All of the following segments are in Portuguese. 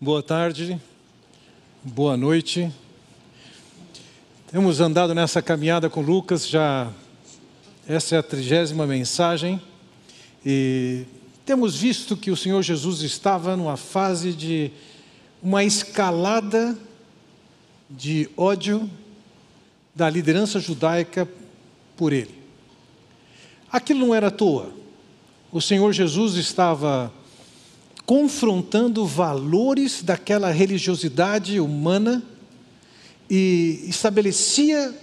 Boa tarde, boa noite. Temos andado nessa caminhada com Lucas, já essa é a trigésima mensagem, e temos visto que o Senhor Jesus estava numa fase de uma escalada de ódio da liderança judaica por ele. Aquilo não era à toa. O Senhor Jesus estava confrontando valores daquela religiosidade humana e estabelecia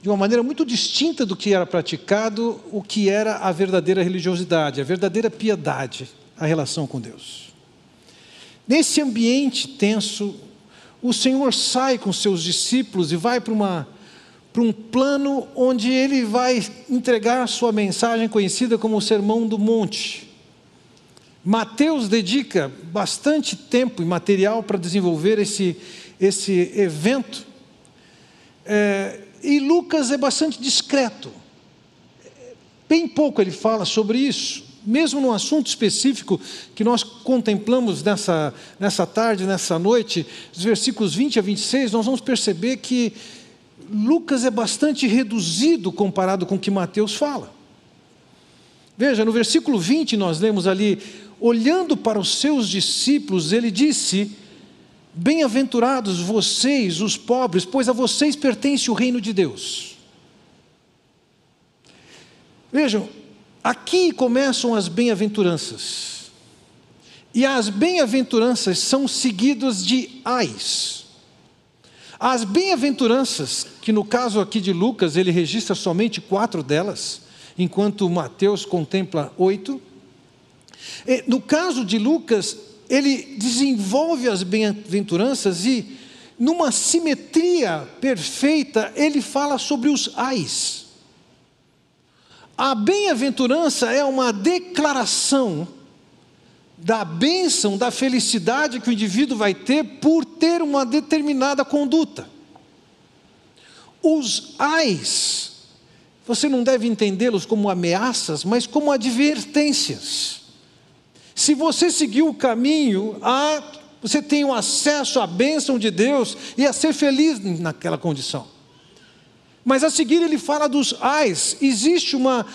de uma maneira muito distinta do que era praticado o que era a verdadeira religiosidade, a verdadeira piedade, a relação com Deus. Nesse ambiente tenso, o Senhor sai com seus discípulos e vai para uma para um plano onde ele vai entregar sua mensagem conhecida como o Sermão do Monte. Mateus dedica bastante tempo e material para desenvolver esse, esse evento, é, e Lucas é bastante discreto. Bem pouco ele fala sobre isso, mesmo no assunto específico que nós contemplamos nessa, nessa tarde, nessa noite, os versículos 20 a 26, nós vamos perceber que Lucas é bastante reduzido comparado com o que Mateus fala. Veja, no versículo 20 nós lemos ali: olhando para os seus discípulos, ele disse: Bem-aventurados vocês, os pobres, pois a vocês pertence o reino de Deus. Vejam, aqui começam as bem-aventuranças. E as bem-aventuranças são seguidas de ais. As bem-aventuranças, que no caso aqui de Lucas, ele registra somente quatro delas, enquanto Mateus contempla oito. No caso de Lucas, ele desenvolve as bem-aventuranças e, numa simetria perfeita, ele fala sobre os ais. A bem-aventurança é uma declaração da bênção, da felicidade que o indivíduo vai ter por ter uma determinada conduta. Os ais, você não deve entendê-los como ameaças, mas como advertências. Se você seguir o caminho, a, você tem o acesso à bênção de Deus e a ser feliz naquela condição. Mas a seguir ele fala dos ais. Existe uma,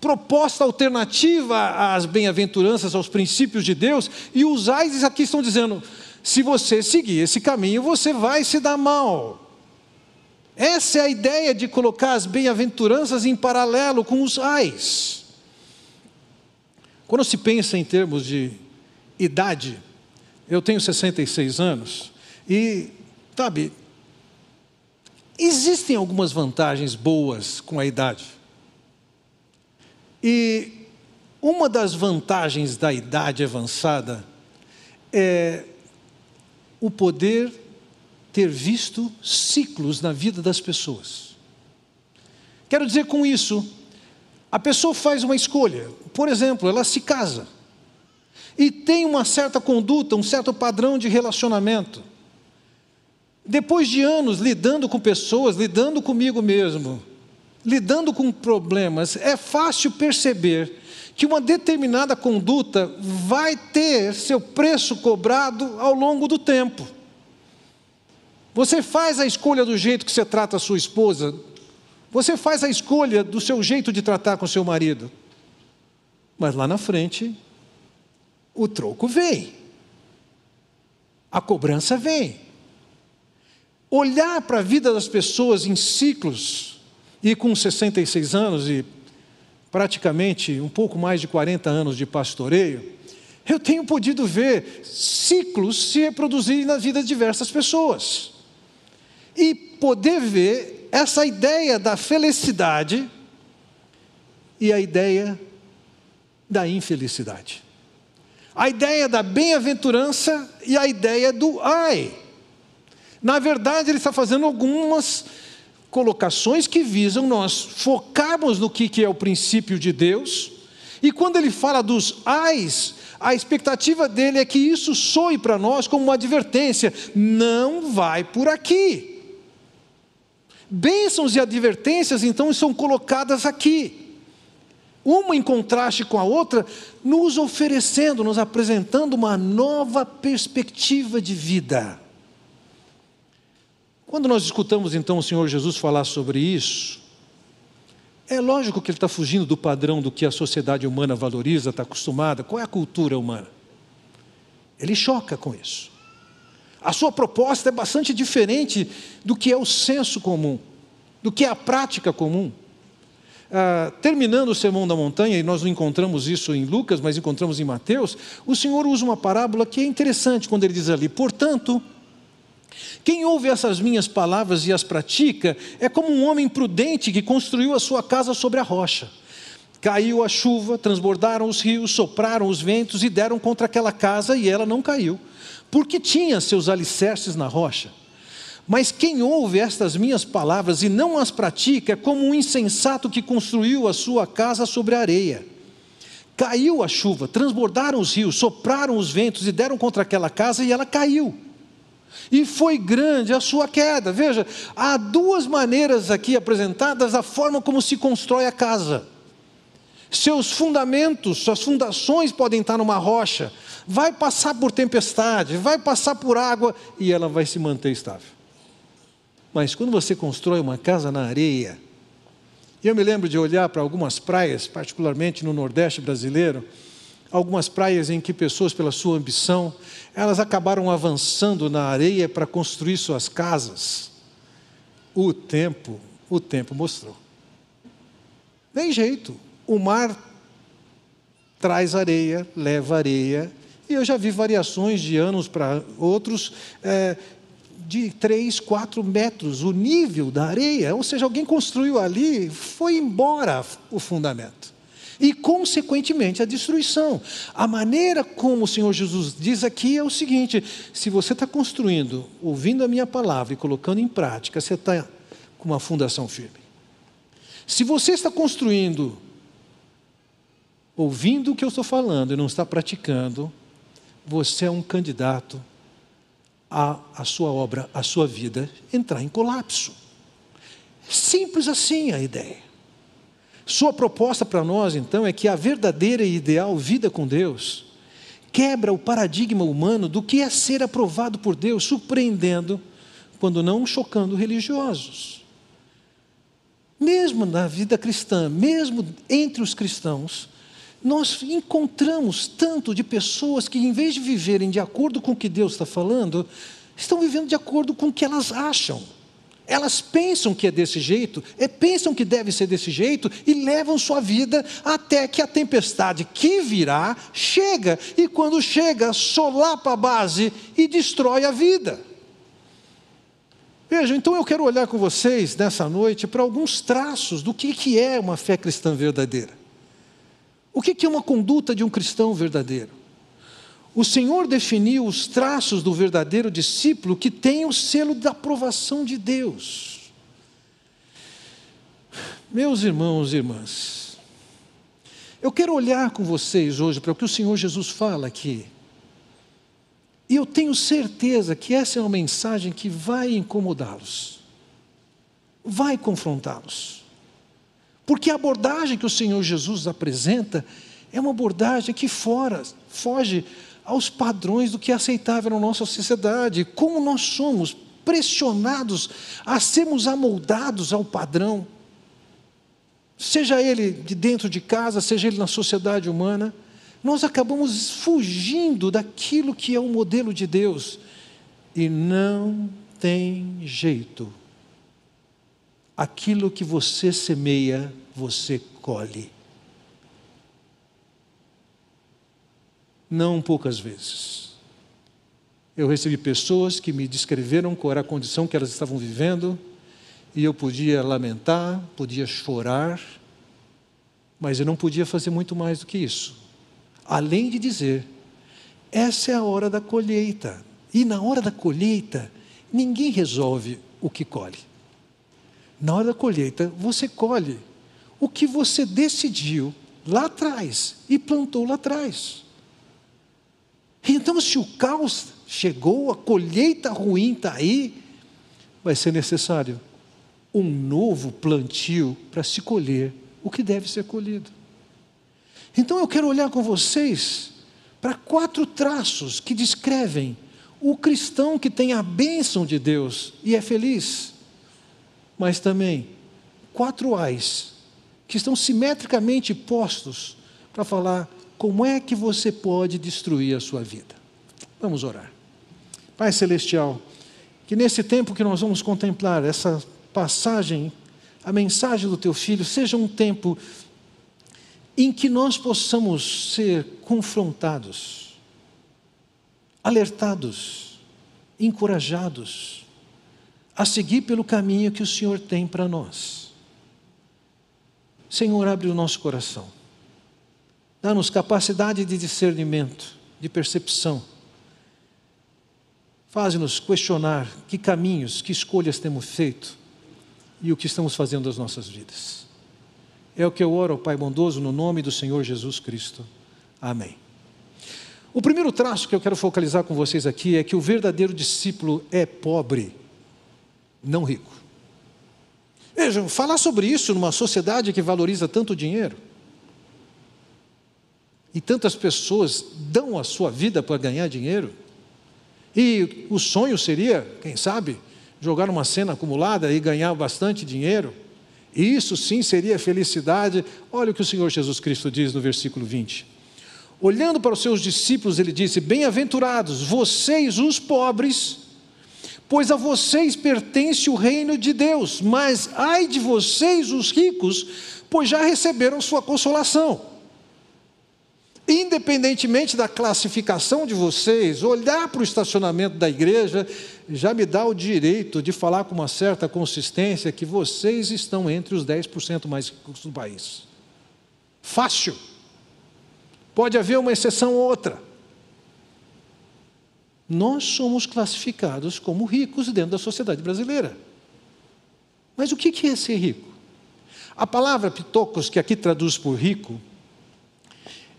proposta alternativa às bem-aventuranças, aos princípios de Deus, e os ais aqui estão dizendo: se você seguir esse caminho, você vai se dar mal. Essa é a ideia de colocar as bem-aventuranças em paralelo com os ais. Quando se pensa em termos de idade, eu tenho 66 anos, e, sabe, existem algumas vantagens boas com a idade. E uma das vantagens da idade avançada é o poder ter visto ciclos na vida das pessoas. Quero dizer com isso, a pessoa faz uma escolha, por exemplo, ela se casa e tem uma certa conduta, um certo padrão de relacionamento. Depois de anos lidando com pessoas, lidando comigo mesmo, lidando com problemas, é fácil perceber que uma determinada conduta vai ter seu preço cobrado ao longo do tempo. Você faz a escolha do jeito que você trata a sua esposa, você faz a escolha do seu jeito de tratar com seu marido. Mas lá na frente, o troco vem. A cobrança vem. Olhar para a vida das pessoas em ciclos e com 66 anos e praticamente um pouco mais de 40 anos de pastoreio, eu tenho podido ver ciclos se reproduzirem na vida de diversas pessoas. E poder ver essa ideia da felicidade e a ideia da infelicidade. A ideia da bem-aventurança e a ideia do ai. Na verdade, ele está fazendo algumas colocações que visam nós focarmos no que é o princípio de Deus, e quando ele fala dos ais, a expectativa dele é que isso soe para nós como uma advertência: não vai por aqui. Bênçãos e advertências então são colocadas aqui. uma em contraste com a outra, nos oferecendo, nos apresentando uma nova perspectiva de vida. Quando nós escutamos então o Senhor Jesus falar sobre isso, é lógico que ele está fugindo do padrão do que a sociedade humana valoriza, está acostumada. Qual é a cultura humana? Ele choca com isso. A sua proposta é bastante diferente do que é o senso comum, do que é a prática comum. Ah, terminando o Sermão da Montanha, e nós não encontramos isso em Lucas, mas encontramos em Mateus, o Senhor usa uma parábola que é interessante quando ele diz ali: portanto, quem ouve essas minhas palavras e as pratica é como um homem prudente que construiu a sua casa sobre a rocha. Caiu a chuva, transbordaram os rios, sopraram os ventos e deram contra aquela casa e ela não caiu, porque tinha seus alicerces na rocha. Mas quem ouve estas minhas palavras e não as pratica é como um insensato que construiu a sua casa sobre a areia. Caiu a chuva, transbordaram os rios, sopraram os ventos e deram contra aquela casa e ela caiu. E foi grande a sua queda. Veja, há duas maneiras aqui apresentadas a forma como se constrói a casa. Seus fundamentos, suas fundações podem estar numa rocha, vai passar por tempestade, vai passar por água e ela vai se manter estável. Mas quando você constrói uma casa na areia, eu me lembro de olhar para algumas praias, particularmente no Nordeste brasileiro, algumas praias em que pessoas, pela sua ambição, elas acabaram avançando na areia para construir suas casas. O tempo, o tempo mostrou. Tem jeito. O mar traz areia, leva areia, e eu já vi variações de anos para outros. É, de 3, 4 metros, o nível da areia, ou seja, alguém construiu ali, foi embora o fundamento. E, consequentemente, a destruição. A maneira como o Senhor Jesus diz aqui é o seguinte: se você está construindo, ouvindo a minha palavra e colocando em prática, você está com uma fundação firme. Se você está construindo, ouvindo o que eu estou falando e não está praticando, você é um candidato a, a sua obra, a sua vida entrar em colapso. Simples assim a ideia. Sua proposta para nós, então, é que a verdadeira e ideal vida com Deus quebra o paradigma humano do que é ser aprovado por Deus, surpreendendo, quando não chocando religiosos. Mesmo na vida cristã, mesmo entre os cristãos, nós encontramos tanto de pessoas que, em vez de viverem de acordo com o que Deus está falando, estão vivendo de acordo com o que elas acham. Elas pensam que é desse jeito, pensam que deve ser desse jeito, e levam sua vida até que a tempestade que virá chega, e quando chega, solapa a base e destrói a vida. Vejam, então eu quero olhar com vocês nessa noite para alguns traços do que é uma fé cristã verdadeira. O que é uma conduta de um cristão verdadeiro? O Senhor definiu os traços do verdadeiro discípulo que tem o selo da aprovação de Deus. Meus irmãos e irmãs, eu quero olhar com vocês hoje para o que o Senhor Jesus fala aqui. E eu tenho certeza que essa é uma mensagem que vai incomodá-los, vai confrontá-los. Porque a abordagem que o Senhor Jesus apresenta é uma abordagem que fora, foge aos padrões do que é aceitável na nossa sociedade. Como nós somos pressionados a sermos amoldados ao padrão, seja ele de dentro de casa, seja ele na sociedade humana, nós acabamos fugindo daquilo que é o modelo de Deus. E não tem jeito. Aquilo que você semeia, você colhe. Não poucas vezes. Eu recebi pessoas que me descreveram qual era a condição que elas estavam vivendo, e eu podia lamentar, podia chorar, mas eu não podia fazer muito mais do que isso. Além de dizer, essa é a hora da colheita. E na hora da colheita, ninguém resolve o que colhe. Na hora da colheita, você colhe o que você decidiu lá atrás e plantou lá atrás. Então, se o caos chegou, a colheita ruim está aí, vai ser necessário um novo plantio para se colher o que deve ser colhido. Então eu quero olhar com vocês para quatro traços que descrevem o cristão que tem a bênção de Deus e é feliz, mas também quatro ais que estão simetricamente postos para falar como é que você pode destruir a sua vida. Vamos orar. Pai Celestial, que nesse tempo que nós vamos contemplar essa passagem, a mensagem do Teu Filho, seja um tempo em que nós possamos ser confrontados, alertados, encorajados a seguir pelo caminho que o Senhor tem para nós. Senhor, abre o nosso coração, dá-nos capacidade de discernimento, de percepção. Faz-nos questionar que caminhos, que escolhas temos feito e o que estamos fazendo das nossas vidas. É o que eu oro Pai bondoso no nome do Senhor Jesus Cristo. Amém. O primeiro traço que eu quero focalizar com vocês aqui é que o verdadeiro discípulo é pobre, não rico. Vejam, falar sobre isso numa sociedade que valoriza tanto dinheiro e tantas pessoas dão a sua vida para ganhar dinheiro, e o sonho seria, quem sabe, jogar uma cena acumulada e ganhar bastante dinheiro. Isso sim seria felicidade. Olha o que o Senhor Jesus Cristo diz no versículo 20. Olhando para os seus discípulos, ele disse: Bem-aventurados, vocês, os pobres, pois a vocês pertence o reino de Deus, mas ai de vocês, os ricos, pois já receberam sua consolação. Independentemente da classificação de vocês, olhar para o estacionamento da igreja já me dá o direito de falar com uma certa consistência que vocês estão entre os 10% mais ricos do país. Fácil. Pode haver uma exceção ou outra. Nós somos classificados como ricos dentro da sociedade brasileira. Mas o que é ser rico? A palavra pitocos, que aqui traduz por rico,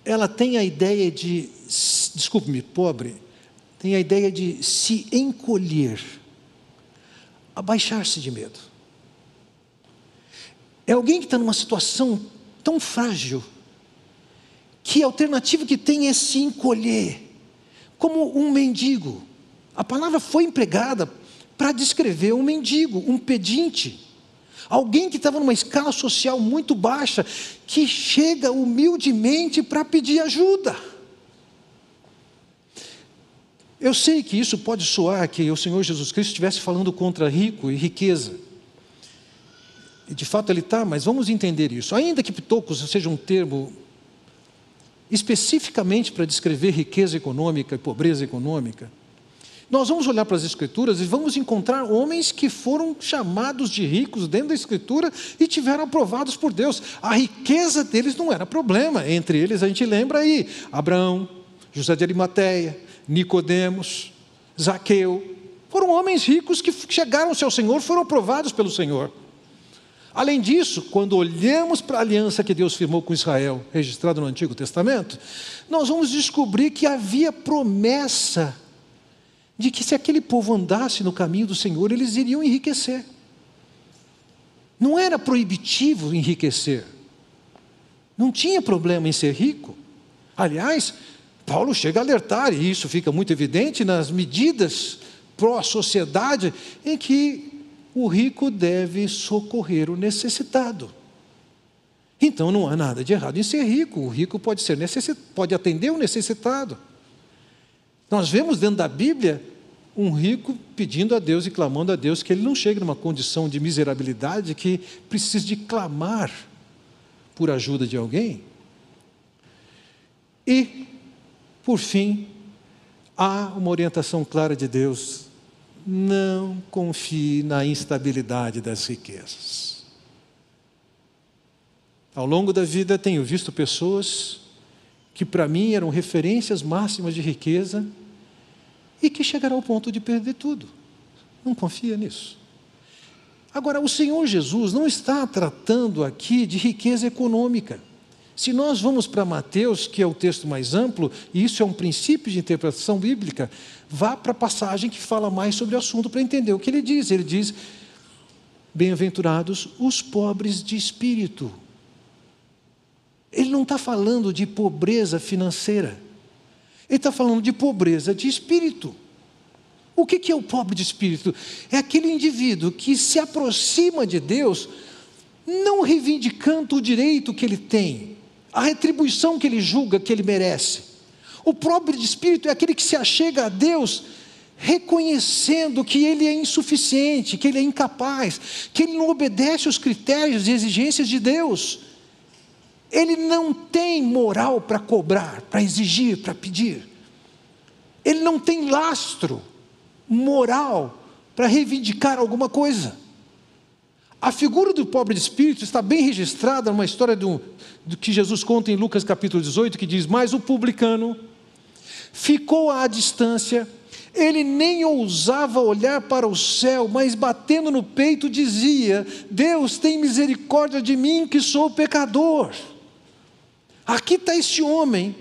ela tem a ideia de, desculpe-me, pobre, tem a ideia de se encolher, abaixar-se de medo. É alguém que está numa situação tão frágil que a alternativa que tem é se encolher, como um mendigo. A palavra foi empregada para descrever um mendigo, um pedinte. Alguém que estava numa escala social muito baixa, que chega humildemente para pedir ajuda. Eu sei que isso pode soar que o Senhor Jesus Cristo estivesse falando contra rico e riqueza. E de fato ele está, mas vamos entender isso. Ainda que pitocos seja um termo especificamente para descrever riqueza econômica e pobreza econômica, nós vamos olhar para as Escrituras e vamos encontrar homens que foram chamados de ricos dentro da Escritura e tiveram aprovados por Deus. A riqueza deles não era problema. Entre eles, a gente lembra aí: Abraão, José de Arimateia, Nicodemos, Zaqueu. Foram homens ricos que chegaram ao seu Senhor, foram aprovados pelo Senhor. Além disso, quando olhamos para a aliança que Deus firmou com Israel, registrada no Antigo Testamento, nós vamos descobrir que havia promessa de que se aquele povo andasse no caminho do Senhor, eles iriam enriquecer. Não era proibitivo enriquecer. Não tinha problema em ser rico. Aliás, Paulo chega a alertar, e isso fica muito evidente nas medidas pró-sociedade, em que o rico deve socorrer o necessitado. Então não há nada de errado em ser rico. O rico pode ser pode atender o necessitado. Nós vemos dentro da Bíblia um rico pedindo a Deus e clamando a Deus que ele não chegue numa condição de miserabilidade que precise de clamar por ajuda de alguém. E, por fim, há uma orientação clara de Deus: não confie na instabilidade das riquezas. Ao longo da vida, tenho visto pessoas que, para mim, eram referências máximas de riqueza e que chegará ao ponto de perder tudo. Não confia nisso. Agora, o Senhor Jesus não está tratando aqui de riqueza econômica. Se nós vamos para Mateus, que é o texto mais amplo, e isso é um princípio de interpretação bíblica, vá para a passagem que fala mais sobre o assunto para entender o que ele diz. Ele diz: Bem-aventurados os pobres de espírito. Ele não está falando de pobreza financeira. Ele está falando de pobreza de espírito. O que é o pobre de espírito? É aquele indivíduo que se aproxima de Deus, não reivindicando o direito que ele tem, a retribuição que ele julga que ele merece. O pobre de espírito é aquele que se achega a Deus reconhecendo que ele é insuficiente, que ele é incapaz, que ele não obedece os critérios e exigências de Deus. Ele não tem moral para cobrar, para exigir, para pedir. Ele não tem lastro moral para reivindicar alguma coisa. A figura do pobre de espírito está bem registrada numa história do, do que Jesus conta em Lucas capítulo 18, que diz: Mas o publicano ficou à distância, ele nem ousava olhar para o céu, mas batendo no peito dizia: Deus tem misericórdia de mim, que sou pecador. Aqui está este homem,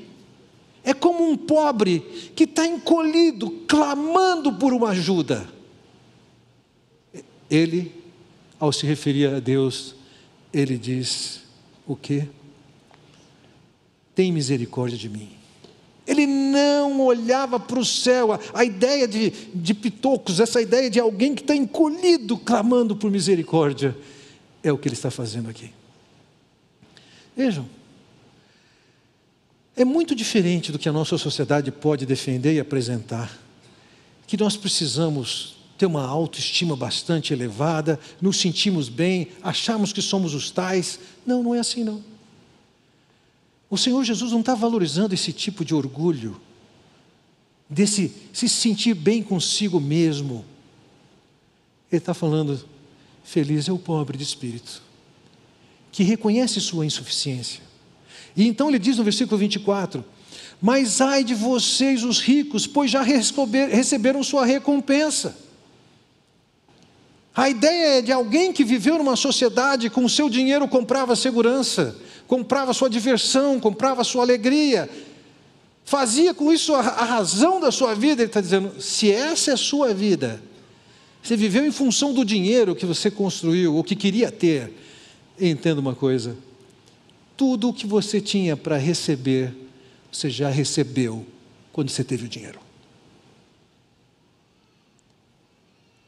é como um pobre que está encolhido, clamando por uma ajuda. Ele, ao se referir a Deus, ele diz: O que? Tem misericórdia de mim. Ele não olhava para o céu. A, ideia de, de pitocos, essa ideia de alguém que está encolhido, clamando por misericórdia, é o que ele está fazendo aqui. Vejam, é muito diferente do que a nossa sociedade pode defender e apresentar. Que nós precisamos ter uma autoestima bastante elevada, nos sentimos bem, achamos que somos os tais. Não, não é assim não. O Senhor Jesus não está valorizando esse tipo de orgulho, desse se sentir bem consigo mesmo. Ele está falando, feliz é o pobre de espírito, que reconhece sua insuficiência. E então ele diz no versículo 24: Mas ai de vocês, os ricos, pois já receberam sua recompensa. A ideia é de alguém que viveu numa sociedade com o seu dinheiro comprava segurança, comprava sua diversão, comprava sua alegria, fazia com isso a, razão da sua vida. Ele está dizendo: se essa é a sua vida, você viveu em função do dinheiro que você construiu, ou que queria ter, entenda uma coisa: tudo o que você tinha para receber, você já recebeu quando você teve o dinheiro.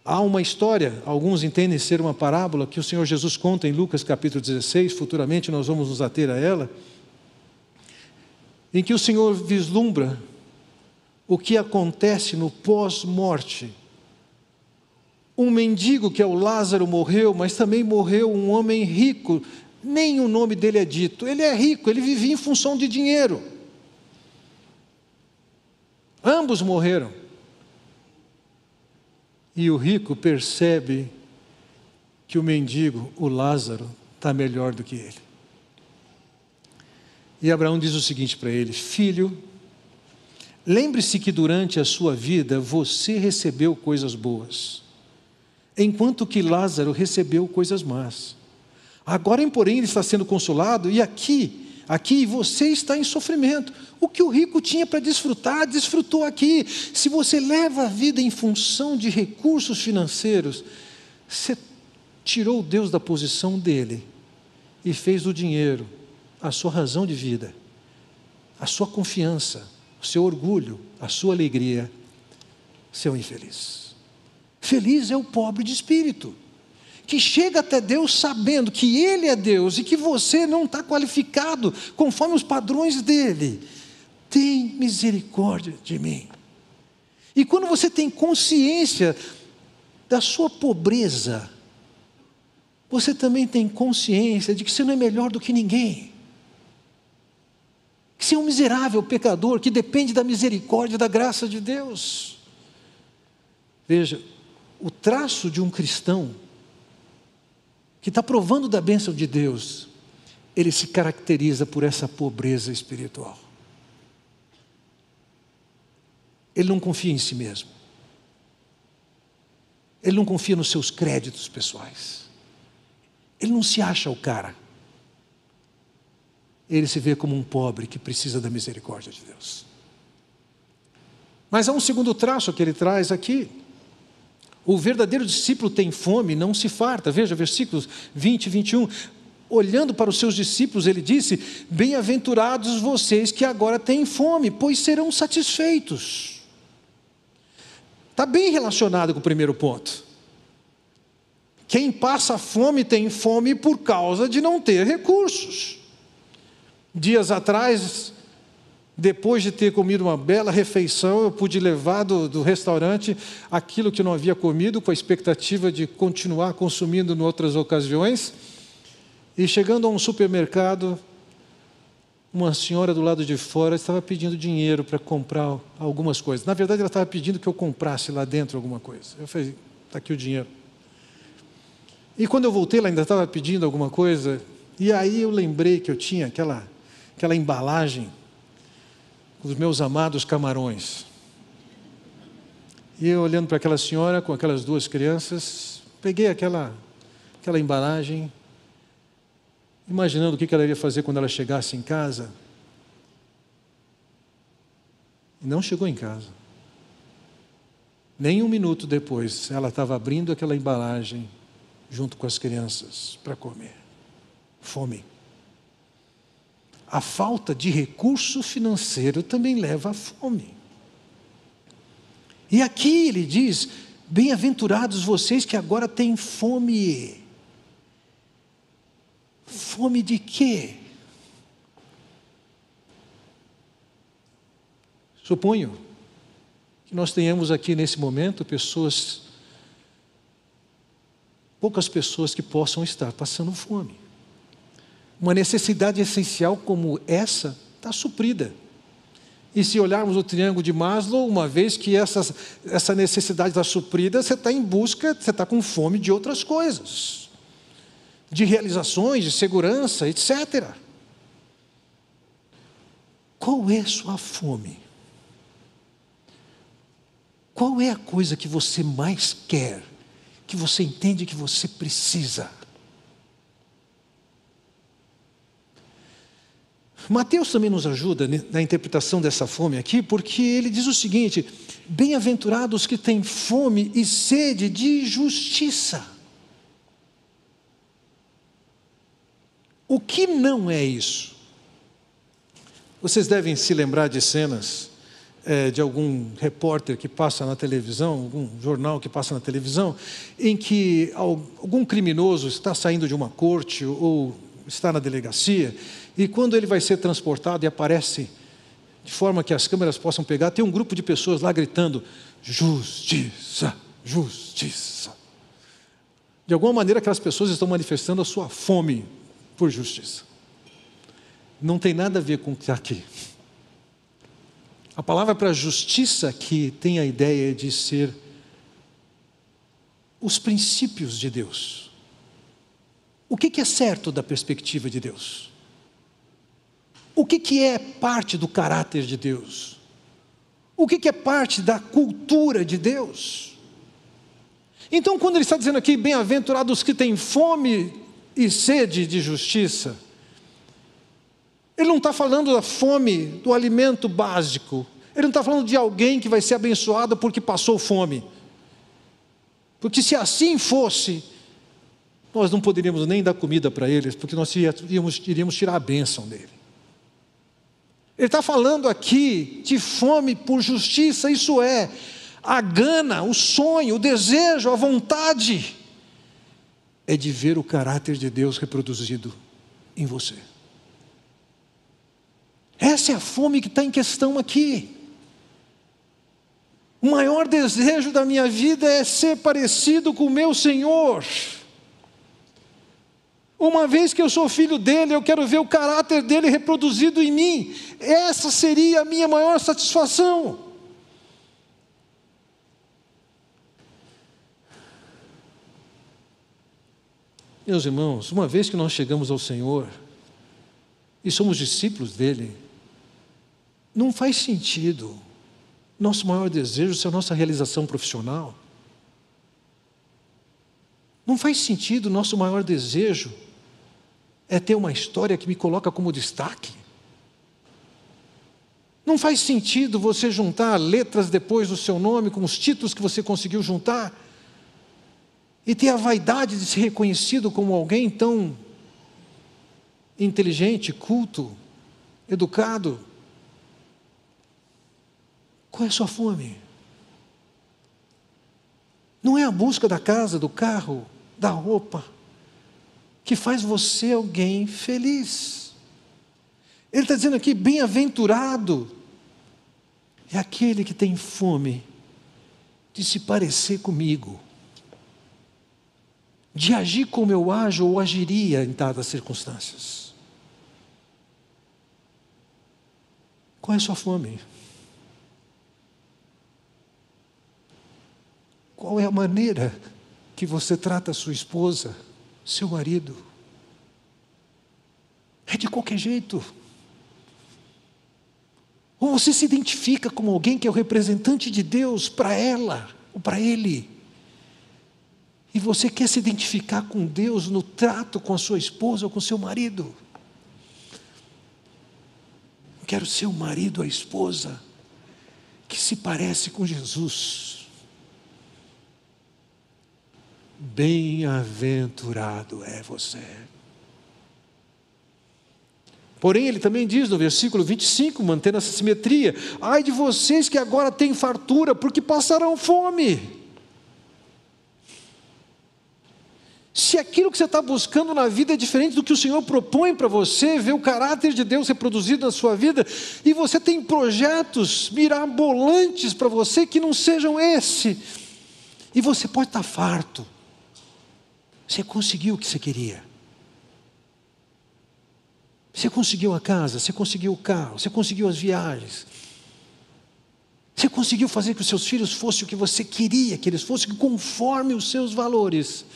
Há uma história, alguns entendem ser uma parábola, que o Senhor Jesus conta em Lucas capítulo 16, futuramente nós vamos nos ater a ela, em que o Senhor vislumbra o que acontece no pós-morte. Um mendigo, que é o Lázaro, morreu, mas também morreu um homem rico, nem o nome dele é dito. Ele é rico, ele vivia em função de dinheiro. Ambos morreram. E o rico percebe que o mendigo, o Lázaro, está melhor do que ele. E Abraão diz o seguinte para ele: Filho, lembre-se que durante a sua vida você recebeu coisas boas, enquanto que Lázaro recebeu coisas más. Agora, porém, ele está sendo consolado e aqui aqui você está em sofrimento. O que o rico tinha para desfrutar, desfrutou aqui. Se você leva a vida em função de recursos financeiros, você tirou Deus da posição dele e fez do dinheiro a sua razão de vida, a sua confiança, o seu orgulho, a sua alegria, seu infeliz. Feliz é o pobre de espírito que chega até Deus sabendo que Ele é Deus e que você não está qualificado conforme os padrões dele, tem misericórdia de mim. E quando você tem consciência da sua pobreza, você também tem consciência de que você não é melhor do que ninguém. Que você é um miserável pecador que depende da misericórdia e da graça de Deus. Veja, o traço de um cristão que está provando da bênção de Deus, ele se caracteriza por essa pobreza espiritual. Ele não confia em si mesmo. Ele não confia nos seus créditos pessoais. Ele não se acha o cara. Ele se vê como um pobre que precisa da misericórdia de Deus. Mas há um segundo traço que ele traz aqui, o verdadeiro discípulo tem fome, não se farta. Veja versículos 20 e 21. olhando para os seus discípulos, ele disse: Bem-aventurados vocês que agora têm fome, pois serão satisfeitos. Está bem relacionado com o primeiro ponto. Quem passa fome tem fome por causa de não ter recursos. Dias atrás, depois de ter comido uma bela refeição, eu pude levar do, do, restaurante aquilo que não havia comido, com a expectativa de continuar consumindo em outras ocasiões. E chegando a um supermercado, uma senhora do lado de fora estava pedindo dinheiro para comprar algumas coisas. Na verdade, ela estava pedindo que eu comprasse lá dentro alguma coisa. Eu falei: está aqui o dinheiro. E quando eu voltei, ela ainda estava pedindo alguma coisa. E aí eu lembrei que eu tinha aquela, aquela embalagem os meus amados camarões. E eu olhando para aquela senhora com aquelas duas crianças, peguei aquela, aquela embalagem, imaginando o que ela iria fazer quando ela chegasse em casa. E não chegou em casa. Nem um minuto depois, ela estava abrindo aquela embalagem junto com as crianças para comer. Fome. A falta de recurso financeiro também leva à fome. E aqui ele diz: Bem-aventurados vocês que agora têm fome. Fome de quê? Suponho que nós tenhamos aqui nesse momento pessoas, poucas pessoas que possam estar passando fome. Uma necessidade essencial como essa está suprida. E se olharmos o triângulo de Maslow, uma vez que essa, essa necessidade está suprida, você está em busca, você está com fome de outras coisas, de realizações, de segurança, etc. Qual é a sua fome? Qual é a coisa que você mais quer, que você entende que você precisa? Mateus também nos ajuda na interpretação dessa fome aqui, porque ele diz o seguinte: bem-aventurados que têm fome e sede de justiça. O que não é isso? Vocês devem se lembrar de cenas é, de algum repórter que passa na televisão, algum jornal que passa na televisão, em que algum criminoso está saindo de uma corte ou está na delegacia e quando ele vai ser transportado e aparece de forma que as câmeras possam pegar, tem um grupo de pessoas lá gritando: justiça, justiça. De alguma maneira, aquelas pessoas estão manifestando a sua fome por justiça. Não tem nada a ver com o que está aqui. A palavra para justiça aqui tem a ideia de ser os princípios de Deus. O que é certo da perspectiva de Deus? O que, é parte do caráter de Deus? O que, é parte da cultura de Deus? Então, quando ele está dizendo aqui, bem-aventurados que têm fome e sede de justiça, ele não está falando da fome do alimento básico, ele não está falando de alguém que vai ser abençoado porque passou fome. Porque se assim fosse, nós não poderíamos nem dar comida para eles, porque nós iríamos, iríamos tirar a bênção dele. Ele está falando aqui de fome por justiça, isso é, a gana, o sonho, o desejo, a vontade, é de ver o caráter de Deus reproduzido em você. Essa é a fome que está em questão aqui. O maior desejo da minha vida é ser parecido com o meu Senhor. Uma vez que eu sou filho dele, eu quero ver o caráter dele reproduzido em mim. Essa seria a minha maior satisfação. Meus irmãos, uma vez que nós chegamos ao Senhor e somos discípulos dele, não faz sentido nosso maior desejo ser a nossa realização profissional. Não faz sentido nosso maior desejo é ter uma história que me coloca como destaque. Não faz sentido você juntar letras depois do seu nome com os títulos que você conseguiu juntar e ter a vaidade de ser reconhecido como alguém tão inteligente, culto, educado. Qual é a sua fome? Não é a busca da casa, do carro, da roupa, que faz você alguém feliz. Ele está dizendo aqui: bem-aventurado é aquele que tem fome de se parecer comigo, de agir como eu ajo ou agiria em dadas circunstâncias. Qual é a sua fome? Qual é a maneira que você trata a sua esposa, seu marido? É de qualquer jeito. Ou você se identifica como alguém que é o representante de Deus para ela ou para ele. E você quer se identificar com Deus no trato com a sua esposa ou com seu marido. Quero ser o marido, a esposa, que se parece com Jesus. Bem-aventurado é você. Porém, ele também diz no versículo 25, mantendo essa simetria: ai de vocês que agora têm fartura, porque passarão fome. Se aquilo que você está buscando na vida é diferente do que o Senhor propõe para você, ver o caráter de Deus reproduzido na sua vida, e você tem projetos mirabolantes para você que não sejam esse, e você pode estar farto, você conseguiu o que você queria. Você conseguiu a casa, você conseguiu o carro, você conseguiu as viagens. Você conseguiu fazer que os seus filhos fossem o que você queria que eles fossem, conforme os seus valores.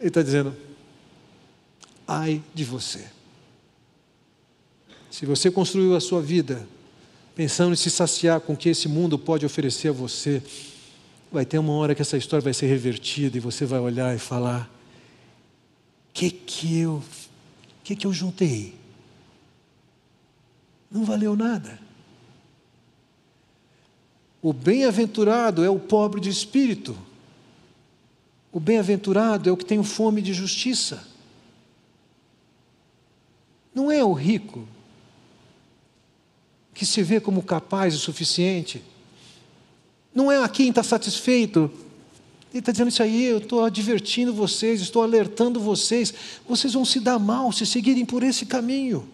Ele está dizendo: ai de você. Se você construiu a sua vida pensando em se saciar com o que esse mundo pode oferecer a você, vai ter uma hora que essa história vai ser revertida e você vai olhar e falar: que que eu, que que eu juntei? Não valeu nada. O bem-aventurado é o pobre de espírito. O bem-aventurado é o que tem fome de justiça. Não é o rico que se vê como capaz o suficiente não é a quem está satisfeito. Ele está dizendo isso aí, eu estou advertindo vocês, estou alertando vocês. Vocês vão se dar mal se seguirem por esse caminho.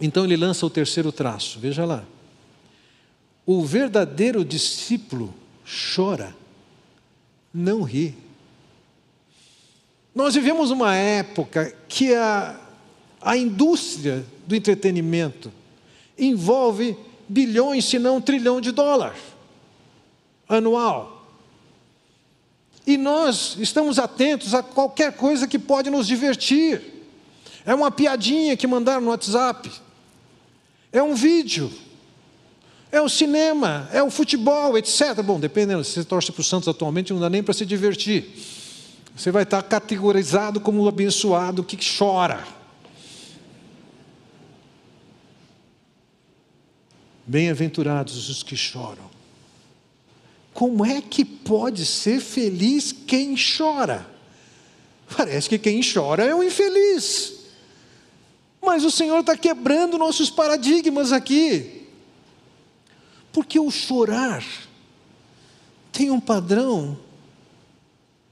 Então ele lança o terceiro traço, veja lá. O verdadeiro discípulo chora, não ri. Nós vivemos uma época que a, a indústria do entretenimento envolve bilhões, se não um trilhão de dólares anual. E nós estamos atentos a qualquer coisa que pode nos divertir. É uma piadinha que mandaram no WhatsApp. É um vídeo. É o cinema, é o futebol, etc. Bom, dependendo, se você torce para o Santos atualmente, não dá nem para se divertir. Você vai estar categorizado como o abençoado que chora. Bem-aventurados os que choram. Como é que pode ser feliz quem chora? Parece que quem chora é o infeliz. Mas o Senhor está quebrando nossos paradigmas aqui. Porque o chorar tem um padrão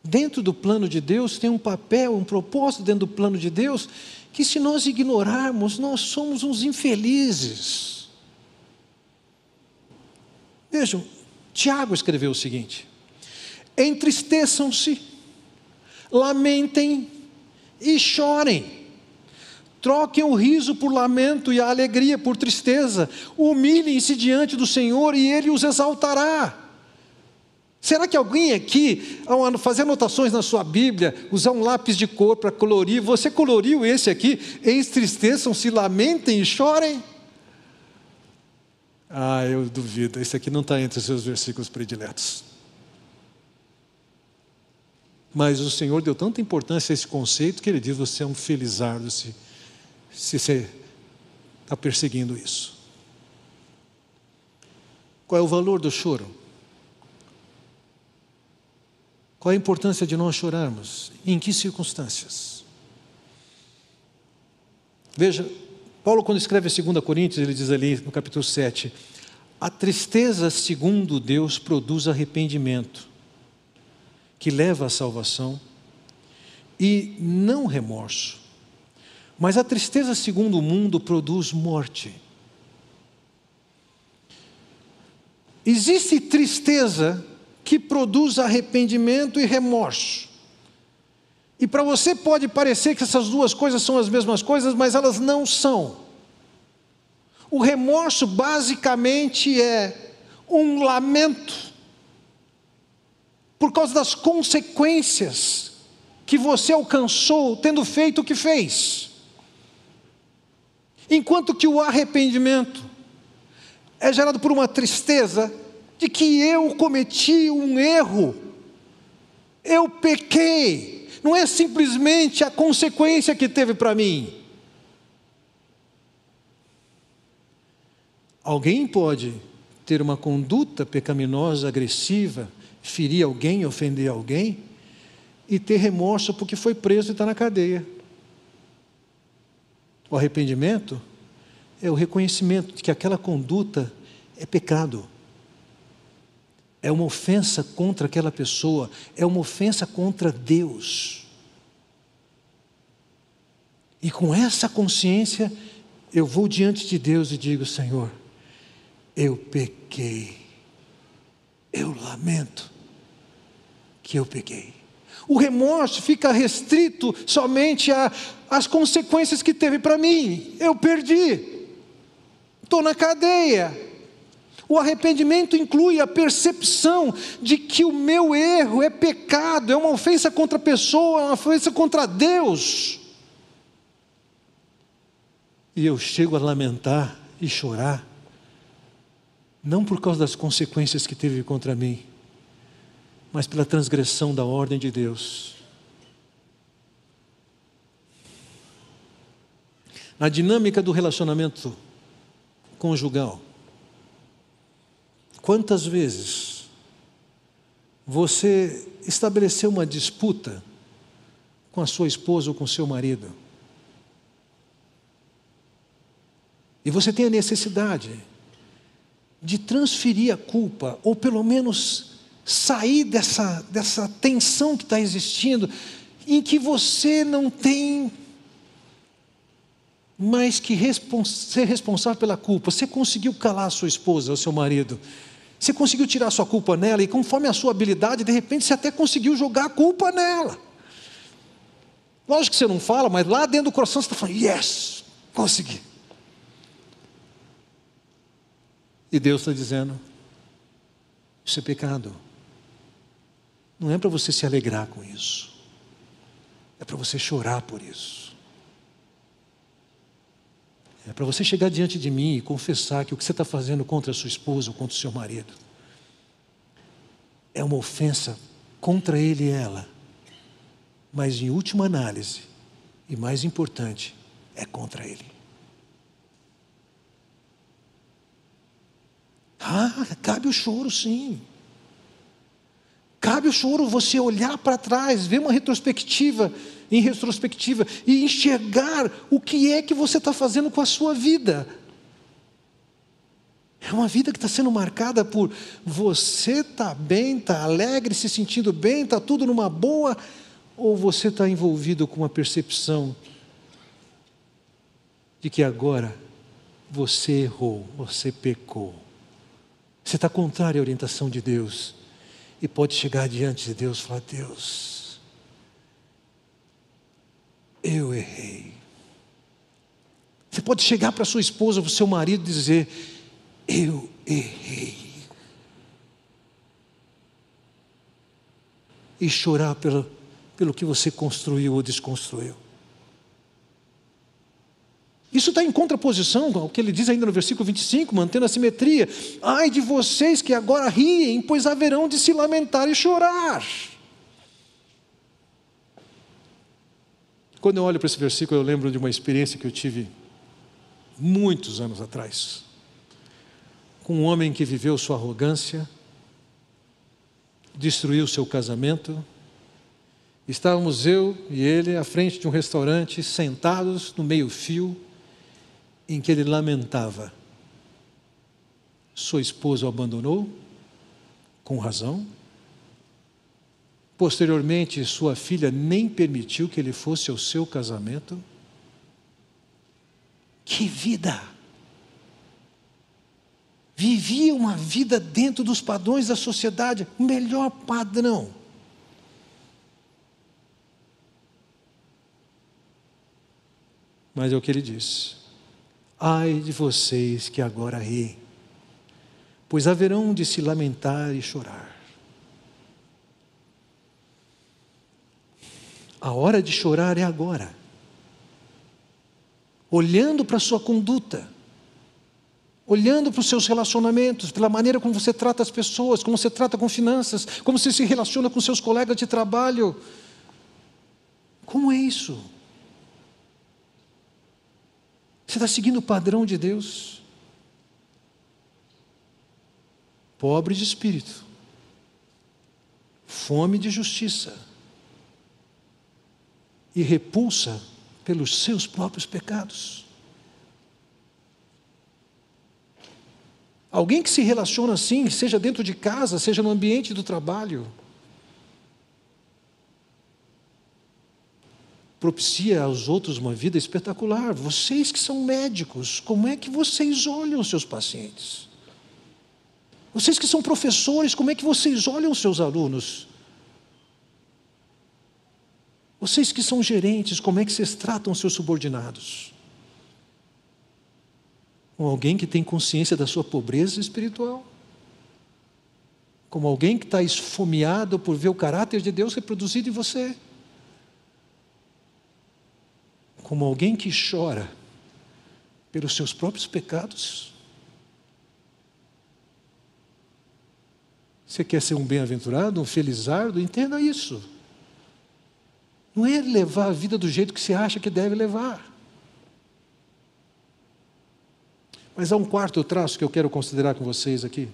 dentro do plano de Deus, tem um papel, um propósito dentro do plano de Deus, que se nós ignorarmos, nós somos uns infelizes. Vejam, Tiago escreveu o seguinte: entristeçam-se, lamentem e chorem. Troquem o riso por lamento e a alegria por tristeza. Humilhem-se diante do Senhor e Ele os exaltará. Será que alguém aqui, ao fazer anotações na sua Bíblia, usar um lápis de cor para colorir, você coloriu esse aqui? Entristeçam-se, lamentem e chorem? Ah, eu duvido. Esse aqui não está entre os seus versículos prediletos. Mas o Senhor deu tanta importância a esse conceito que ele diz: você é um felizardo se, se você está perseguindo isso. Qual é o valor do choro? Qual é a importância de nós chorarmos? Em que circunstâncias? Veja, Paulo, quando escreve a 2 Coríntios, ele diz ali no capítulo 7: A tristeza, segundo Deus, produz arrependimento, que leva à salvação, e não remorso. Mas a tristeza, segundo o mundo, produz morte. Existe tristeza que produz arrependimento e remorso. E para você pode parecer que essas duas coisas são as mesmas coisas, mas elas não são. O remorso basicamente é um lamento por causa das consequências que você alcançou tendo feito o que fez. Enquanto que o arrependimento é gerado por uma tristeza de que eu cometi um erro, eu pequei, não é simplesmente a consequência que teve para mim. Alguém pode ter uma conduta pecaminosa, agressiva, ferir alguém, ofender alguém, e ter remorso porque foi preso e está na cadeia. O arrependimento é o reconhecimento de que aquela conduta é pecado. É uma ofensa contra aquela pessoa, é uma ofensa contra Deus. E com essa consciência, eu vou diante de Deus e digo: Senhor, eu pequei, eu lamento que eu pequei. O remorso fica restrito somente às consequências que teve para mim. Eu perdi, estou na cadeia, o arrependimento inclui a percepção de que o meu erro é pecado, é uma ofensa contra a pessoa, é uma ofensa contra Deus. E eu chego a lamentar e chorar, não por causa das consequências que teve contra mim, mas pela transgressão da ordem de Deus. Na dinâmica do relacionamento conjugal, Quantas vezes você estabeleceu uma disputa com a sua esposa ou com seu marido? E você tem a necessidade de transferir a culpa, ou pelo menos sair dessa, dessa tensão que está existindo, em que você não tem mais que respons ser responsável pela culpa. Você conseguiu calar a sua esposa ou seu marido, você conseguiu tirar sua culpa nela e, conforme a sua habilidade, de repente você até conseguiu jogar a culpa nela. Lógico que você não fala, mas lá dentro do coração você está falando: Yes, consegui. E Deus está dizendo: Isso é pecado. Não é para você se alegrar com isso, é para você chorar por isso. É para você chegar diante de mim e confessar que o que você está fazendo contra a sua esposa ou contra o seu marido é uma ofensa contra ele e ela. Mas, em última análise, e mais importante, é contra ele. Ah, cabe o choro, sim. Cabe o choro você olhar para trás, ver uma retrospectiva, em retrospectiva, e enxergar o que é que você está fazendo com a sua vida. É uma vida que está sendo marcada por você está bem, está alegre, se sentindo bem, está tudo numa boa, ou você está envolvido com uma percepção de que agora você errou, você pecou. Você está contrário à orientação de Deus e pode chegar diante de Deus e falar: Deus, eu errei. Você pode chegar para sua esposa, para o seu marido e dizer: Eu errei. E chorar pelo, pelo que você construiu ou desconstruiu. Isso está em contraposição ao que ele diz ainda no versículo 25, mantendo a simetria. Ai de vocês que agora riem, pois haverão de se lamentar e chorar. Quando eu olho para esse versículo, eu lembro de uma experiência que eu tive muitos anos atrás, com um homem que viveu sua arrogância, destruiu seu casamento Estávamos eu e ele à frente de um restaurante, sentados no meio-fio, em que ele lamentava. Sua esposa o abandonou, com razão. Posteriormente, sua filha nem permitiu que ele fosse ao seu casamento. Que vida! Vivia uma vida dentro dos padrões da sociedade, o melhor padrão. Mas é o que ele diz: Ai de vocês que agora riem, pois haverão de se lamentar e chorar. A hora de chorar é agora. Olhando para a sua conduta, olhando para os seus relacionamentos, pela maneira como você trata as pessoas, como você trata com finanças, como você se relaciona com seus colegas de trabalho. Como é isso? Você está seguindo o padrão de Deus? Pobre de espírito, fome de justiça e repulsa pelos seus próprios pecados. Alguém que se relaciona assim, seja dentro de casa, seja no ambiente do trabalho, propicia aos outros uma vida espetacular. Vocês que são médicos, como é que vocês olham seus pacientes? Vocês que são professores, como é que vocês olham seus alunos? Vocês que são gerentes, como é que vocês tratam seus subordinados? Como alguém que tem consciência da sua pobreza espiritual? Como alguém que está esfomeado por ver o caráter de Deus reproduzido em você? como alguém que chora pelos seus próprios pecados? Você quer ser um bem-aventurado, um felizardo? Entenda isso. Não é levar a vida do jeito que você acha que deve levar. Mas há um quarto traço que eu quero considerar com vocês aqui.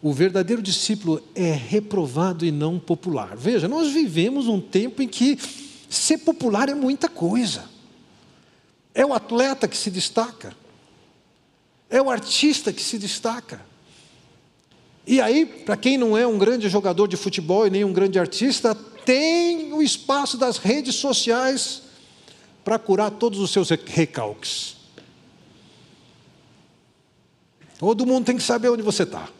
O verdadeiro discípulo é reprovado e não popular. Veja, nós vivemos um tempo em que Ser popular é muita coisa. É o atleta que se destaca. É o artista que se destaca. E aí, para quem não é um grande jogador de futebol e nem um grande artista, tem o espaço das redes sociais para curar todos os seus recalques. Todo mundo tem que saber onde você está.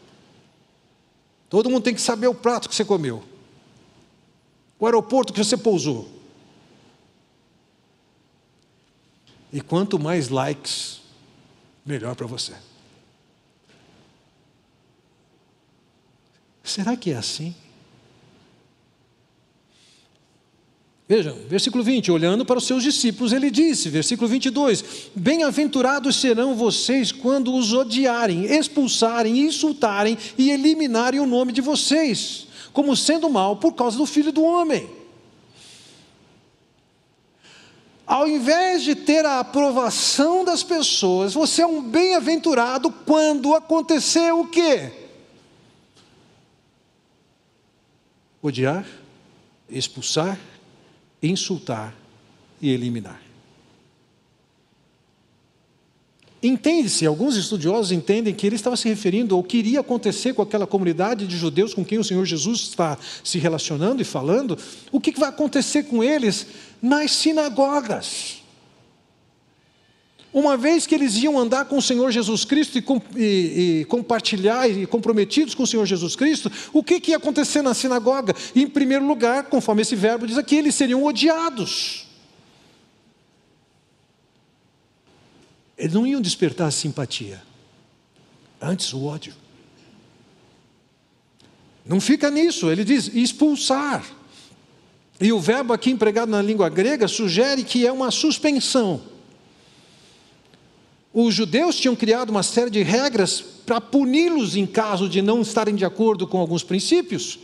Todo mundo tem que saber o prato que você comeu. O aeroporto que você pousou. E quanto mais likes, melhor para você. Será que é assim? Vejam, versículo 20: olhando para os seus discípulos, ele disse, versículo 22: Bem-aventurados serão vocês quando os odiarem, expulsarem, insultarem e eliminarem o nome de vocês, como sendo mal por causa do filho do homem. Ao invés de ter a aprovação das pessoas, você é um bem-aventurado quando acontecer o quê? Odiar, expulsar, insultar e eliminar. Entende-se, alguns estudiosos entendem que ele estava se referindo ao que iria acontecer com aquela comunidade de judeus com quem o Senhor Jesus está se relacionando e falando, o que vai acontecer com eles nas sinagogas. Uma vez que eles iam andar com o Senhor Jesus Cristo e, e, e, compartilhar e comprometidos com o Senhor Jesus Cristo, o que, que ia acontecer na sinagoga? Em primeiro lugar, conforme esse verbo diz aqui, eles seriam odiados. Eles não iam despertar simpatia, antes o ódio. Não fica nisso, ele diz expulsar. E o verbo aqui empregado na língua grega sugere que é uma suspensão. Os judeus tinham criado uma série de regras para puni-los em caso de não estarem de acordo com alguns princípios,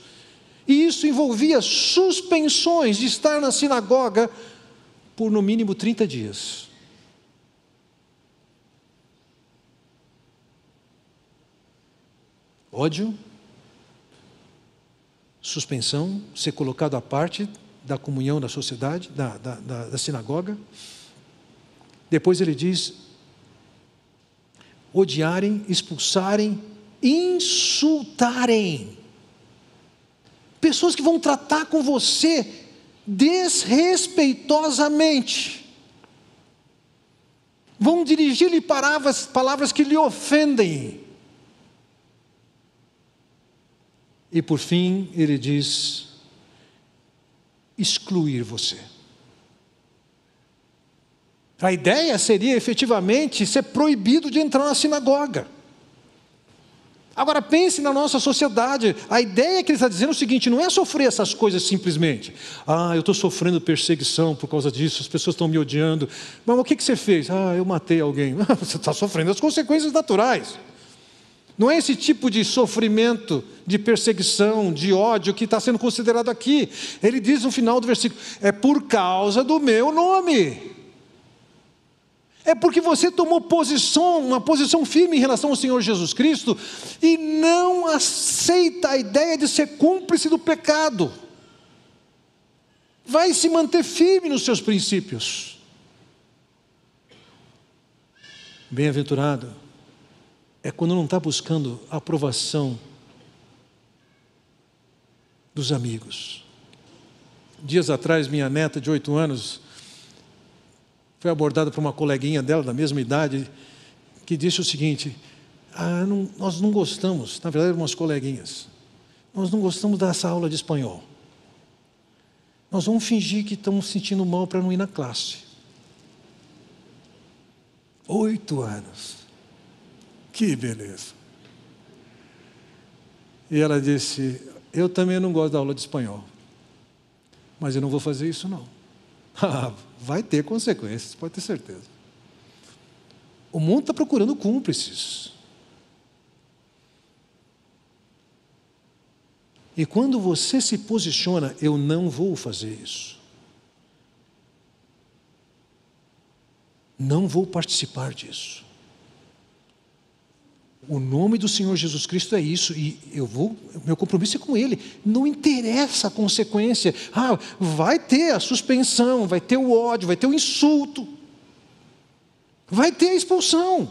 e isso envolvia suspensões de estar na sinagoga por no mínimo 30 dias. ódio, suspensão, ser colocado à parte da comunhão da sociedade, da, da, da, da sinagoga. Depois ele diz: odiarem, expulsarem, insultarem. Pessoas que vão tratar com você desrespeitosamente. Vão dirigir-lhe palavras, palavras que lhe ofendem. E por fim, ele diz: excluir você. A ideia seria efetivamente ser proibido de entrar na sinagoga. Agora pense na nossa sociedade. A ideia que ele está dizendo é o seguinte: não é sofrer essas coisas simplesmente. Ah, eu estou sofrendo perseguição por causa disso, as pessoas estão me odiando. Mas o que, que você fez? Ah, eu matei alguém. Você está sofrendo as consequências naturais. Não é esse tipo de sofrimento, de perseguição, de ódio que está sendo considerado aqui. Ele diz no final do versículo: é por causa do meu nome. É porque você tomou posição, uma posição firme em relação ao Senhor Jesus Cristo e não aceita a ideia de ser cúmplice do pecado. Vai se manter firme nos seus princípios. Bem-aventurado é quando não está buscando a aprovação dos amigos. Dias atrás, minha neta de oito anos foi abordada por uma coleguinha dela, da mesma idade, que disse o seguinte: ah, não, Nós não gostamos, na verdade, umas coleguinhas, nós não gostamos dessa aula de espanhol. Nós vamos fingir que estamos sentindo mal para não ir na classe. Oito anos. Que beleza. E ela disse: Eu também não gosto da aula de espanhol, mas eu não vou fazer isso não. Vai ter consequências, pode ter certeza. O mundo está procurando cúmplices. E quando você se posiciona, eu não vou fazer isso. Não vou participar disso. O nome do Senhor Jesus Cristo é isso, e eu vou, meu compromisso é com Ele. Não interessa a consequência. Ah, vai ter a suspensão, vai ter o ódio, vai ter o insulto, vai ter a expulsão.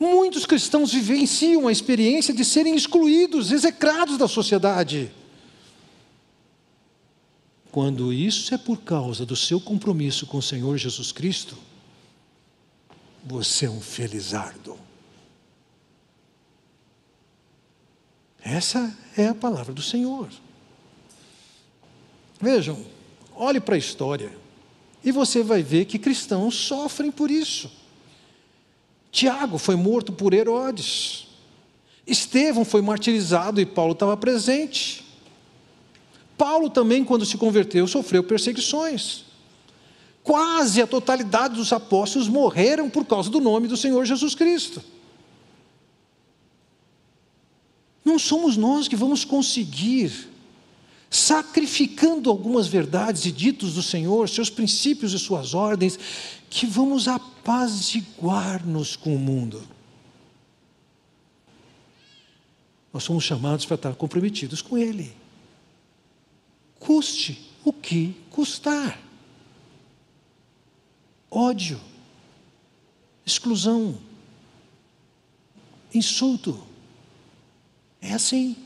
Muitos cristãos vivenciam a experiência de serem excluídos, execrados da sociedade. Quando isso é por causa do seu compromisso com o Senhor Jesus Cristo, você é um felizardo. Essa é a palavra do Senhor. Vejam, olhe para a história e você vai ver que cristãos sofrem por isso. Tiago foi morto por Herodes. Estevão foi martirizado e Paulo estava presente. Paulo também, quando se converteu, sofreu perseguições. Quase a totalidade dos apóstolos morreram por causa do nome do Senhor Jesus Cristo. Não somos nós que vamos conseguir, sacrificando algumas verdades e ditos do Senhor, seus princípios e suas ordens, que vamos apaziguar-nos com o mundo. Nós somos chamados para estar comprometidos com Ele. Custe o que custar ódio, exclusão, insulto. É assim.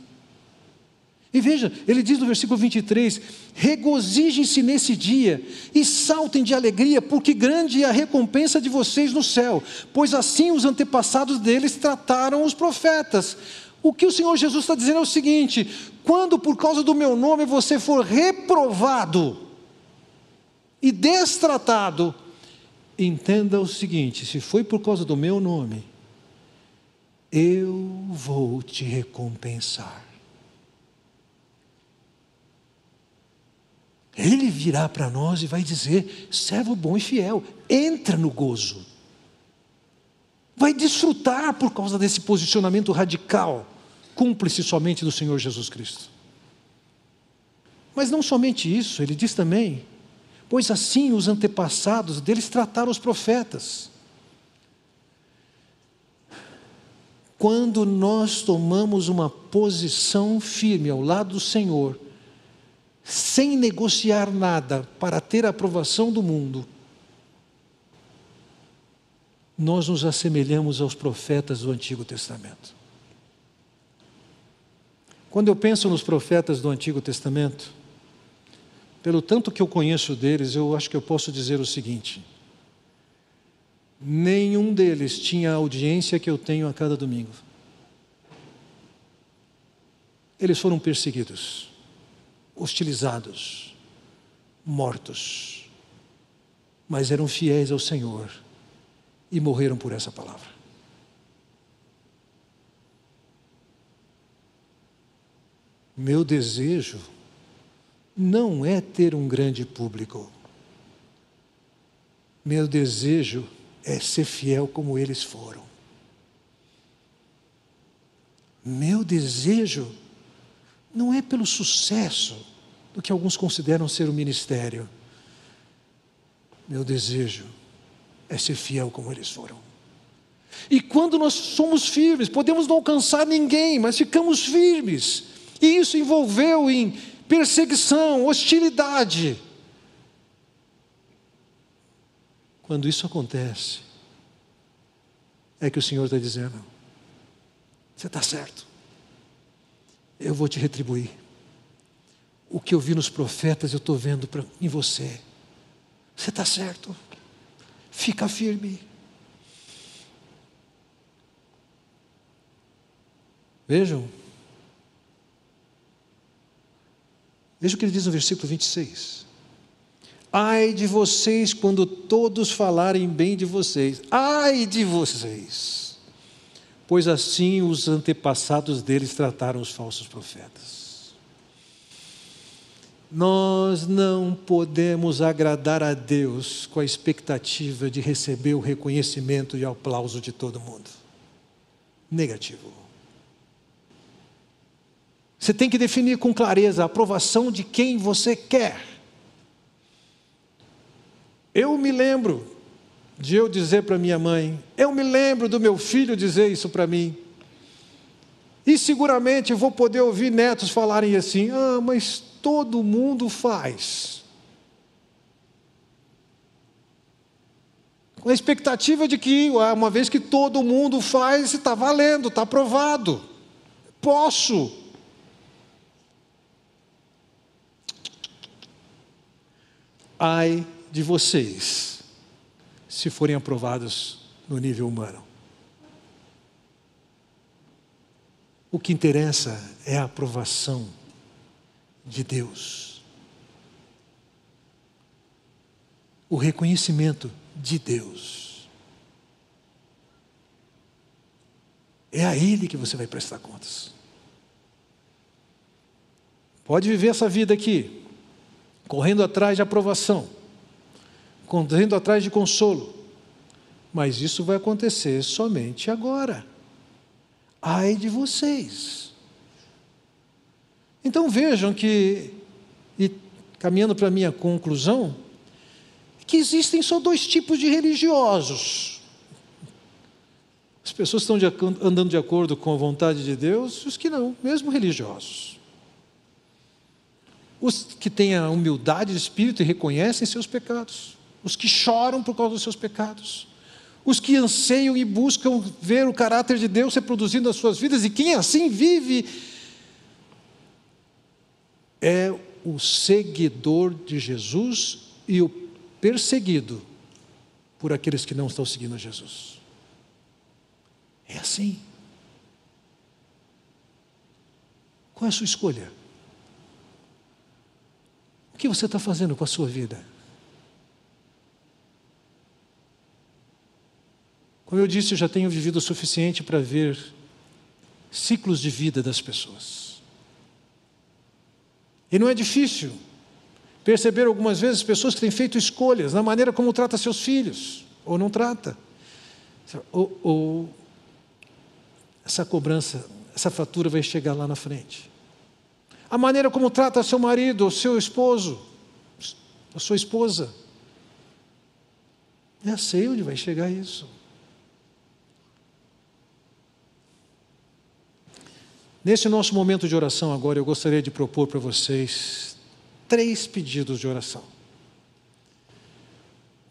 E veja, ele diz no versículo 23: regozijem-se nesse dia e saltem de alegria, porque grande é a recompensa de vocês no céu, pois assim os antepassados deles trataram os profetas. O que o Senhor Jesus está dizendo é o seguinte: quando por causa do meu nome você for reprovado e destratado, entenda o seguinte: se foi por causa do meu nome, eu vou te recompensar. Ele virá para nós e vai dizer: servo bom e fiel, entra no gozo. Vai desfrutar por causa desse posicionamento radical, cúmplice somente do Senhor Jesus Cristo. Mas não somente isso, ele diz também pois assim os antepassados deles trataram os profetas. quando nós tomamos uma posição firme ao lado do Senhor, sem negociar nada para ter a aprovação do mundo, nós nos assemelhamos aos profetas do Antigo Testamento. Quando eu penso nos profetas do Antigo Testamento, pelo tanto que eu conheço deles, eu acho que eu posso dizer o seguinte: nenhum deles tinha a audiência que eu tenho a cada domingo. Eles foram perseguidos, hostilizados, mortos, mas eram fiéis ao Senhor e morreram por essa palavra. Meu desejo não é ter um grande público. Meu desejo é ser fiel como eles foram. Meu desejo não é pelo sucesso do que alguns consideram ser o ministério. Meu desejo é ser fiel como eles foram. E quando nós somos firmes, podemos não alcançar ninguém, mas ficamos firmes. E isso envolveu em perseguição, hostilidade. Quando isso acontece, é que o Senhor está dizendo: você está certo, eu vou te retribuir. O que eu vi nos profetas, eu estou vendo pra, em você. Você está certo, fica firme. Vejam, Veja o que ele diz no versículo 26. Ai de vocês quando todos falarem bem de vocês. Ai de vocês. Pois assim os antepassados deles trataram os falsos profetas. Nós não podemos agradar a Deus com a expectativa de receber o reconhecimento e o aplauso de todo mundo. Negativo. Você tem que definir com clareza a aprovação de quem você quer. Eu me lembro de eu dizer para minha mãe, eu me lembro do meu filho dizer isso para mim. E seguramente vou poder ouvir netos falarem assim: ah, mas todo mundo faz. Com a expectativa de que, ah, uma vez que todo mundo faz, está valendo, está aprovado. Posso. Ai de vocês, se forem aprovados no nível humano. O que interessa é a aprovação de Deus. O reconhecimento de Deus. É a Ele que você vai prestar contas. Pode viver essa vida aqui, correndo atrás de aprovação, correndo atrás de consolo. Mas isso vai acontecer somente agora. Ai de vocês. Então vejam que, e caminhando para a minha conclusão, que existem só dois tipos de religiosos. As pessoas estão de, andando de acordo com a vontade de Deus e os que não, mesmo religiosos os que têm a humildade de espírito e reconhecem seus pecados, os que choram por causa dos seus pecados, os que anseiam e buscam ver o caráter de Deus reproduzindo as suas vidas, e quem assim vive é o seguidor de Jesus e o perseguido por aqueles que não estão seguindo a Jesus. É assim. Qual é a sua escolha? O que você está fazendo com a sua vida? Como eu disse, eu já tenho vivido o suficiente para ver ciclos de vida das pessoas. E não é difícil perceber algumas vezes pessoas que têm feito escolhas na maneira como trata seus filhos, ou não trata. Ou, ou essa cobrança, essa fatura vai chegar lá na frente a maneira como trata seu marido, seu esposo, a sua esposa. Já sei onde vai chegar isso. Nesse nosso momento de oração agora, eu gostaria de propor para vocês três pedidos de oração.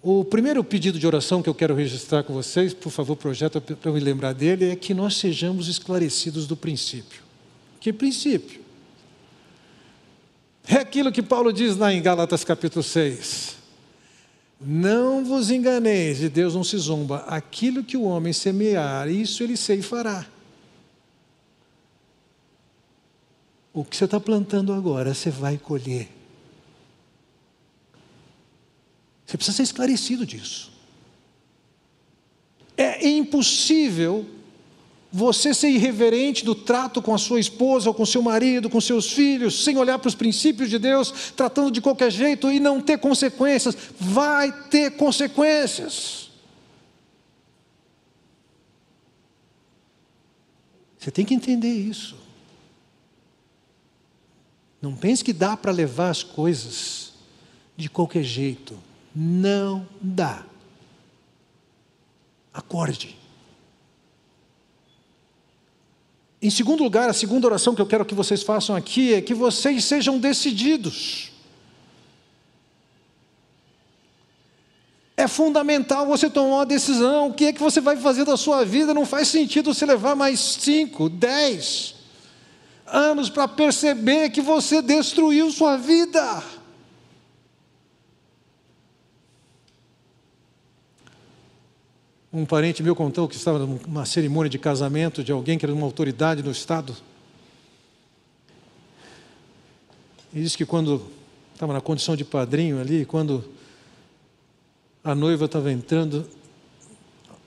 O primeiro pedido de oração que eu quero registrar com vocês, por favor, projeta para eu me lembrar dele, é que nós sejamos esclarecidos do princípio. Que princípio? É aquilo que Paulo diz lá em Gálatas capítulo 6. Não vos enganeis, de Deus não se zomba. Aquilo que o homem semear, isso ele ceifará. O que você está plantando agora, você vai colher. Você precisa ser esclarecido disso. É impossível você ser irreverente do trato com a sua esposa, ou com seu marido, com seus filhos, sem olhar para os princípios de Deus, tratando de qualquer jeito e não ter consequências. Vai ter consequências. Você tem que entender isso. Não pense que dá para levar as coisas de qualquer jeito. Não dá. Acorde. Em segundo lugar, a segunda oração que eu quero que vocês façam aqui é que vocês sejam decididos. É fundamental você tomar uma decisão. O que é que você vai fazer da sua vida? Não faz sentido você levar mais cinco, dez, anos para perceber que você destruiu sua vida. Um parente meu contou que estava numa cerimônia de casamento de alguém que era uma autoridade no estado. E disse que quando estava na condição de padrinho ali, quando a noiva estava entrando,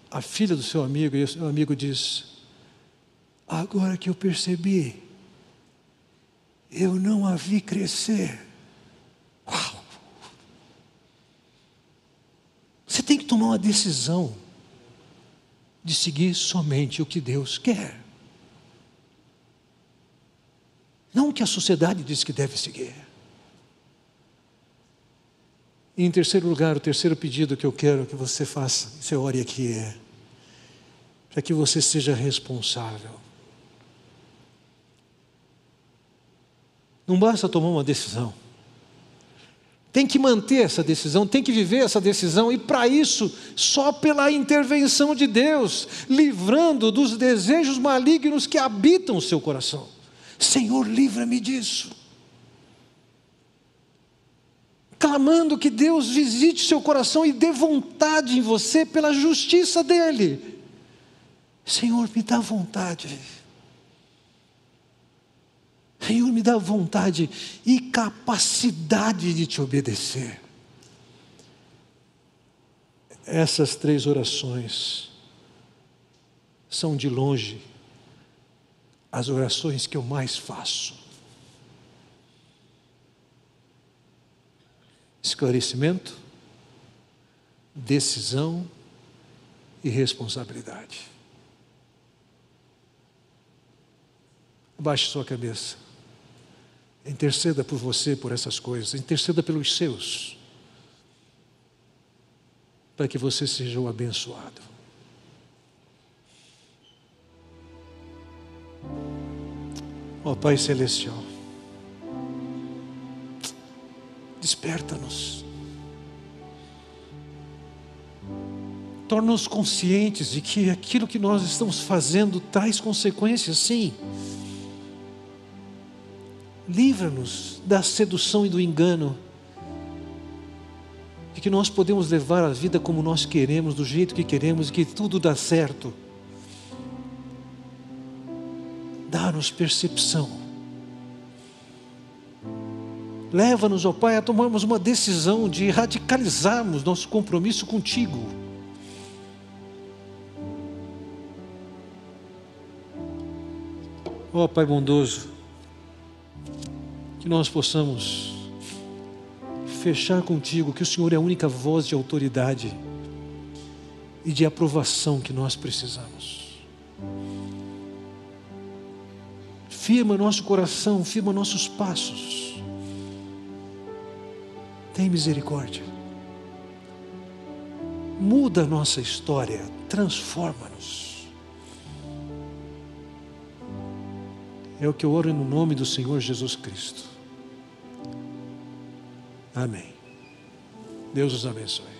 a filha do seu amigo, e o seu amigo disse: Agora que eu percebi eu não a vi crescer. Uau! Você tem que tomar uma decisão de seguir somente o que Deus quer. Não o que a sociedade diz que deve seguir. E em terceiro lugar, o terceiro pedido que eu quero que você faça, você ore aqui, é para que você seja responsável Não basta tomar uma decisão. Tem que manter essa decisão, tem que viver essa decisão, e para isso, só pela intervenção de Deus, livrando dos desejos malignos que habitam o seu coração. Senhor, livra-me disso. Clamando que Deus visite seu coração e dê vontade em você pela justiça dEle. Senhor, me dá vontade Senhor, me dá vontade e capacidade de te obedecer. Essas três orações são de longe as orações que eu mais faço. Esclarecimento, decisão e responsabilidade. Abaixe sua cabeça. Interceda por você, por essas coisas. Interceda pelos seus. Para que você seja o abençoado. Ó oh, Pai Celestial, desperta-nos. Torna-nos conscientes de que aquilo que nós estamos fazendo traz consequências, sim livra-nos da sedução e do engano, de que nós podemos levar a vida como nós queremos, do jeito que queremos, e que tudo dá certo. Dá-nos percepção. Leva-nos, ó Pai, a tomarmos uma decisão de radicalizarmos nosso compromisso contigo. Ó Pai bondoso, que nós possamos fechar contigo que o Senhor é a única voz de autoridade e de aprovação que nós precisamos. Firma nosso coração, firma nossos passos. Tem misericórdia. Muda a nossa história, transforma-nos. É o que eu oro no nome do Senhor Jesus Cristo. Amém. Deus os abençoe.